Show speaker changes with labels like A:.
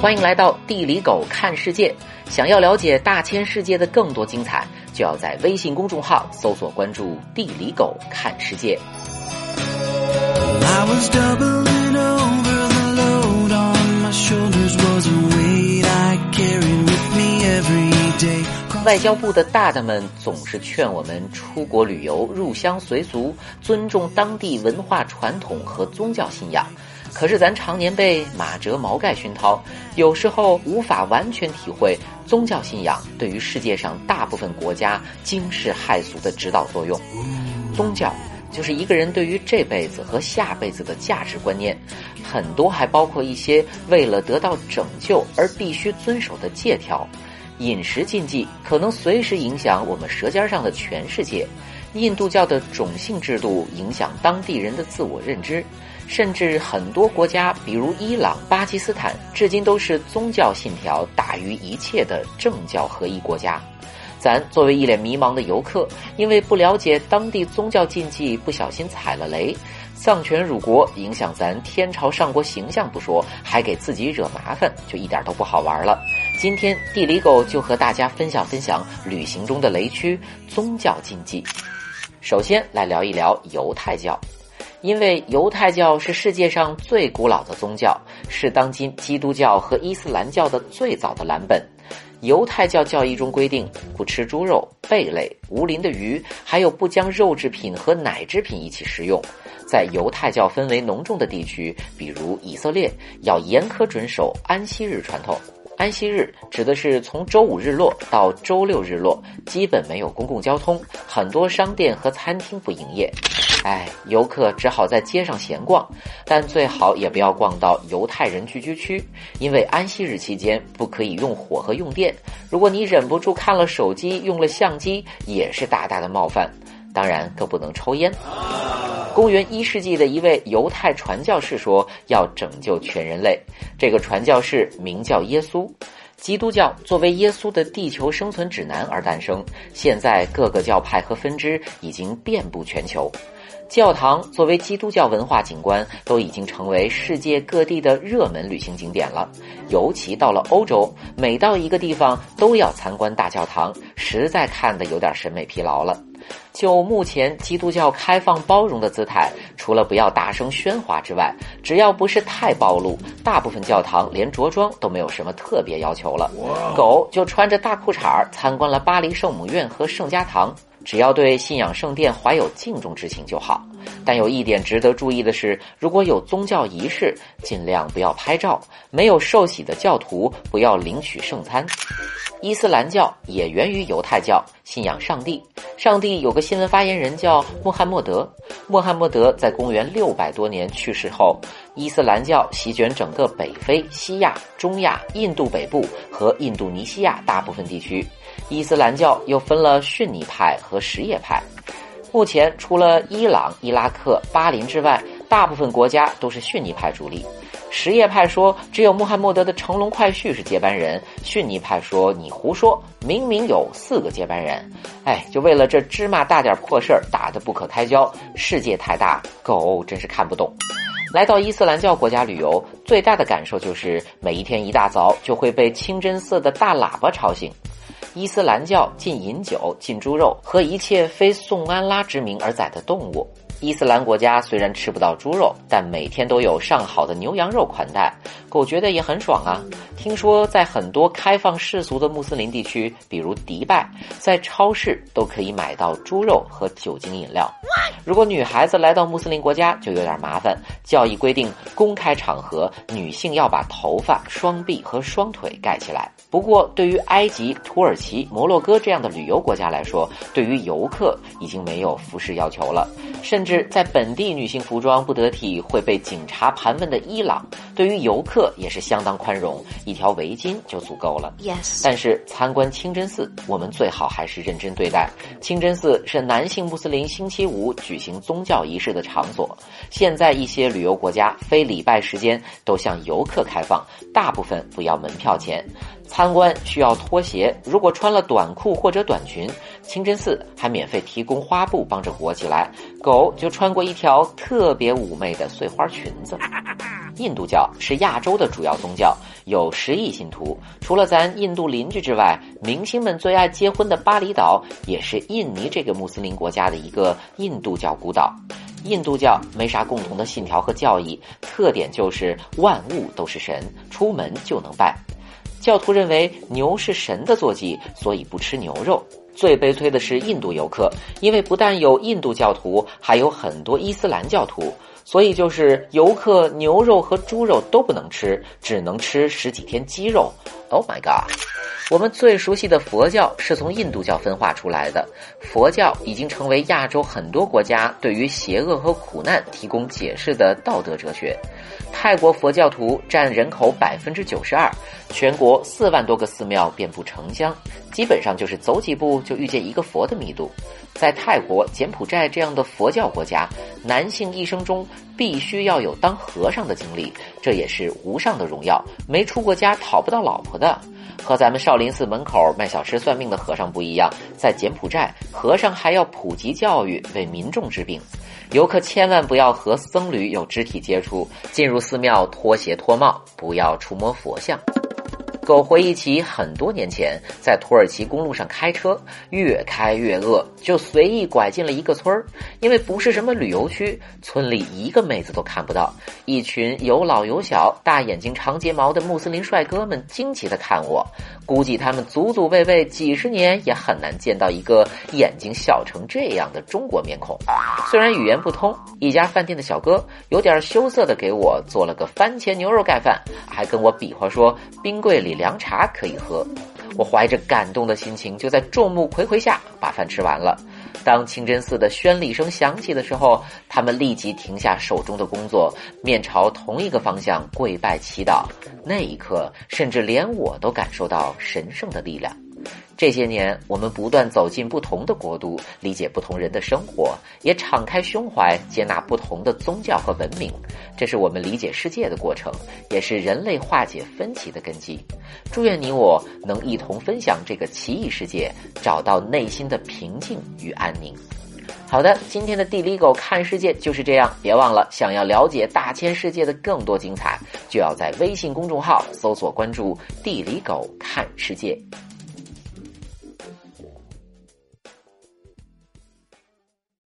A: 欢迎来到地理狗看世界。想要了解大千世界的更多精彩，就要在微信公众号搜索关注“地理狗看世界”。外交部的大大们总是劝我们出国旅游入乡随俗，尊重当地文化传统和宗教信仰。可是咱常年被马哲毛概熏陶，有时候无法完全体会宗教信仰对于世界上大部分国家惊世骇俗的指导作用。宗教就是一个人对于这辈子和下辈子的价值观念，很多还包括一些为了得到拯救而必须遵守的戒条。饮食禁忌可能随时影响我们舌尖上的全世界。印度教的种姓制度影响当地人的自我认知。甚至很多国家，比如伊朗、巴基斯坦，至今都是宗教信条大于一切的政教合一国家。咱作为一脸迷茫的游客，因为不了解当地宗教禁忌，不小心踩了雷，丧权辱国，影响咱天朝上国形象不说，还给自己惹麻烦，就一点都不好玩了。今天地理狗就和大家分享分享旅行中的雷区——宗教禁忌。首先来聊一聊犹太教。因为犹太教是世界上最古老的宗教，是当今基督教和伊斯兰教的最早的蓝本。犹太教教义中规定不吃猪肉、贝类、无鳞的鱼，还有不将肉制品和奶制品一起食用。在犹太教氛围浓重的地区，比如以色列，要严苛遵守安息日传统。安息日指的是从周五日落到周六日落，基本没有公共交通，很多商店和餐厅不营业。哎，游客只好在街上闲逛，但最好也不要逛到犹太人聚居区，因为安息日期间不可以用火和用电。如果你忍不住看了手机、用了相机，也是大大的冒犯。当然，更不能抽烟。公元一世纪的一位犹太传教士说：“要拯救全人类。”这个传教士名叫耶稣。基督教作为耶稣的地球生存指南而诞生，现在各个教派和分支已经遍布全球。教堂作为基督教文化景观，都已经成为世界各地的热门旅行景点了。尤其到了欧洲，每到一个地方都要参观大教堂，实在看得有点审美疲劳了。就目前基督教开放包容的姿态，除了不要大声喧哗之外，只要不是太暴露，大部分教堂连着装都没有什么特别要求了。狗就穿着大裤衩参观了巴黎圣母院和圣家堂，只要对信仰圣殿怀有敬重之情就好。但有一点值得注意的是，如果有宗教仪式，尽量不要拍照；没有受洗的教徒，不要领取圣餐。伊斯兰教也源于犹太教，信仰上帝。上帝有个新闻发言人叫穆罕默德。穆罕默德在公元六百多年去世后，伊斯兰教席卷整个北非、西亚、中亚、印度北部和印度尼西亚大部分地区。伊斯兰教又分了逊尼派和什叶派。目前，除了伊朗、伊拉克、巴林之外，大部分国家都是逊尼派主力。什叶派说，只有穆罕默德的乘龙快婿是接班人。逊尼派说，你胡说，明明有四个接班人。哎，就为了这芝麻大点破事儿，打得不可开交。世界太大，狗真是看不懂。来到伊斯兰教国家旅游，最大的感受就是每一天一大早就会被清真寺的大喇叭吵醒。伊斯兰教禁饮酒、禁猪肉和一切非宋安拉之名而宰的动物。伊斯兰国家虽然吃不到猪肉，但每天都有上好的牛羊肉款待，狗觉得也很爽啊。听说在很多开放世俗的穆斯林地区，比如迪拜，在超市都可以买到猪肉和酒精饮料。如果女孩子来到穆斯林国家，就有点麻烦。教义规定，公开场合女性要把头发、双臂和双腿盖起来。不过，对于埃及、土耳其、摩洛哥这样的旅游国家来说，对于游客已经没有服饰要求了，甚至在本地女性服装不得体会被警察盘问的伊朗，对于游客也是相当宽容。一条围巾就足够了。
B: Yes，
A: 但是参观清真寺，我们最好还是认真对待。清真寺是男性穆斯林星期五举行宗教仪式的场所。现在一些旅游国家非礼拜时间都向游客开放，大部分不要门票钱。参观需要脱鞋，如果穿了短裤或者短裙，清真寺还免费提供花布帮着裹起来。狗就穿过一条特别妩媚的碎花裙子。印度教是亚洲的主要宗教，有十亿信徒。除了咱印度邻居之外，明星们最爱结婚的巴厘岛也是印尼这个穆斯林国家的一个印度教孤岛。印度教没啥共同的信条和教义，特点就是万物都是神，出门就能拜。教徒认为牛是神的坐骑，所以不吃牛肉。最悲催的是印度游客，因为不但有印度教徒，还有很多伊斯兰教徒，所以就是游客牛肉和猪肉都不能吃，只能吃十几天鸡肉。Oh my god！我们最熟悉的佛教是从印度教分化出来的，佛教已经成为亚洲很多国家对于邪恶和苦难提供解释的道德哲学。泰国佛教徒占人口百分之九十二，全国四万多个寺庙遍布城乡，基本上就是走几步就遇见一个佛的密度。在泰国、柬埔寨这样的佛教国家，男性一生中必须要有当和尚的经历，这也是无上的荣耀，没出过家讨不到老婆的。和咱们少林寺门口卖小吃算命的和尚不一样，在柬埔寨，和尚还要普及教育，为民众治病。游客千万不要和僧侣有肢体接触，进入寺庙脱鞋脱帽，不要触摸佛像。狗回忆起很多年前在土耳其公路上开车，越开越饿，就随意拐进了一个村儿。因为不是什么旅游区，村里一个妹子都看不到。一群有老有小、大眼睛、长睫毛的穆斯林帅哥们惊奇地看我，估计他们祖祖辈辈几十年也很难见到一个眼睛笑成这样的中国面孔。虽然语言不通，一家饭店的小哥有点羞涩的给我做了个番茄牛肉盖饭，还跟我比划说冰柜里。凉茶可以喝，我怀着感动的心情，就在众目睽睽下把饭吃完了。当清真寺的宣礼声响起的时候，他们立即停下手中的工作，面朝同一个方向跪拜祈祷。那一刻，甚至连我都感受到神圣的力量。这些年，我们不断走进不同的国度，理解不同人的生活，也敞开胸怀接纳不同的宗教和文明。这是我们理解世界的过程，也是人类化解分歧的根基。祝愿你我能一同分享这个奇异世界，找到内心的平静与安宁。好的，今天的地理狗看世界就是这样。别忘了，想要了解大千世界的更多精彩，就要在微信公众号搜索关注“地理狗看世界”。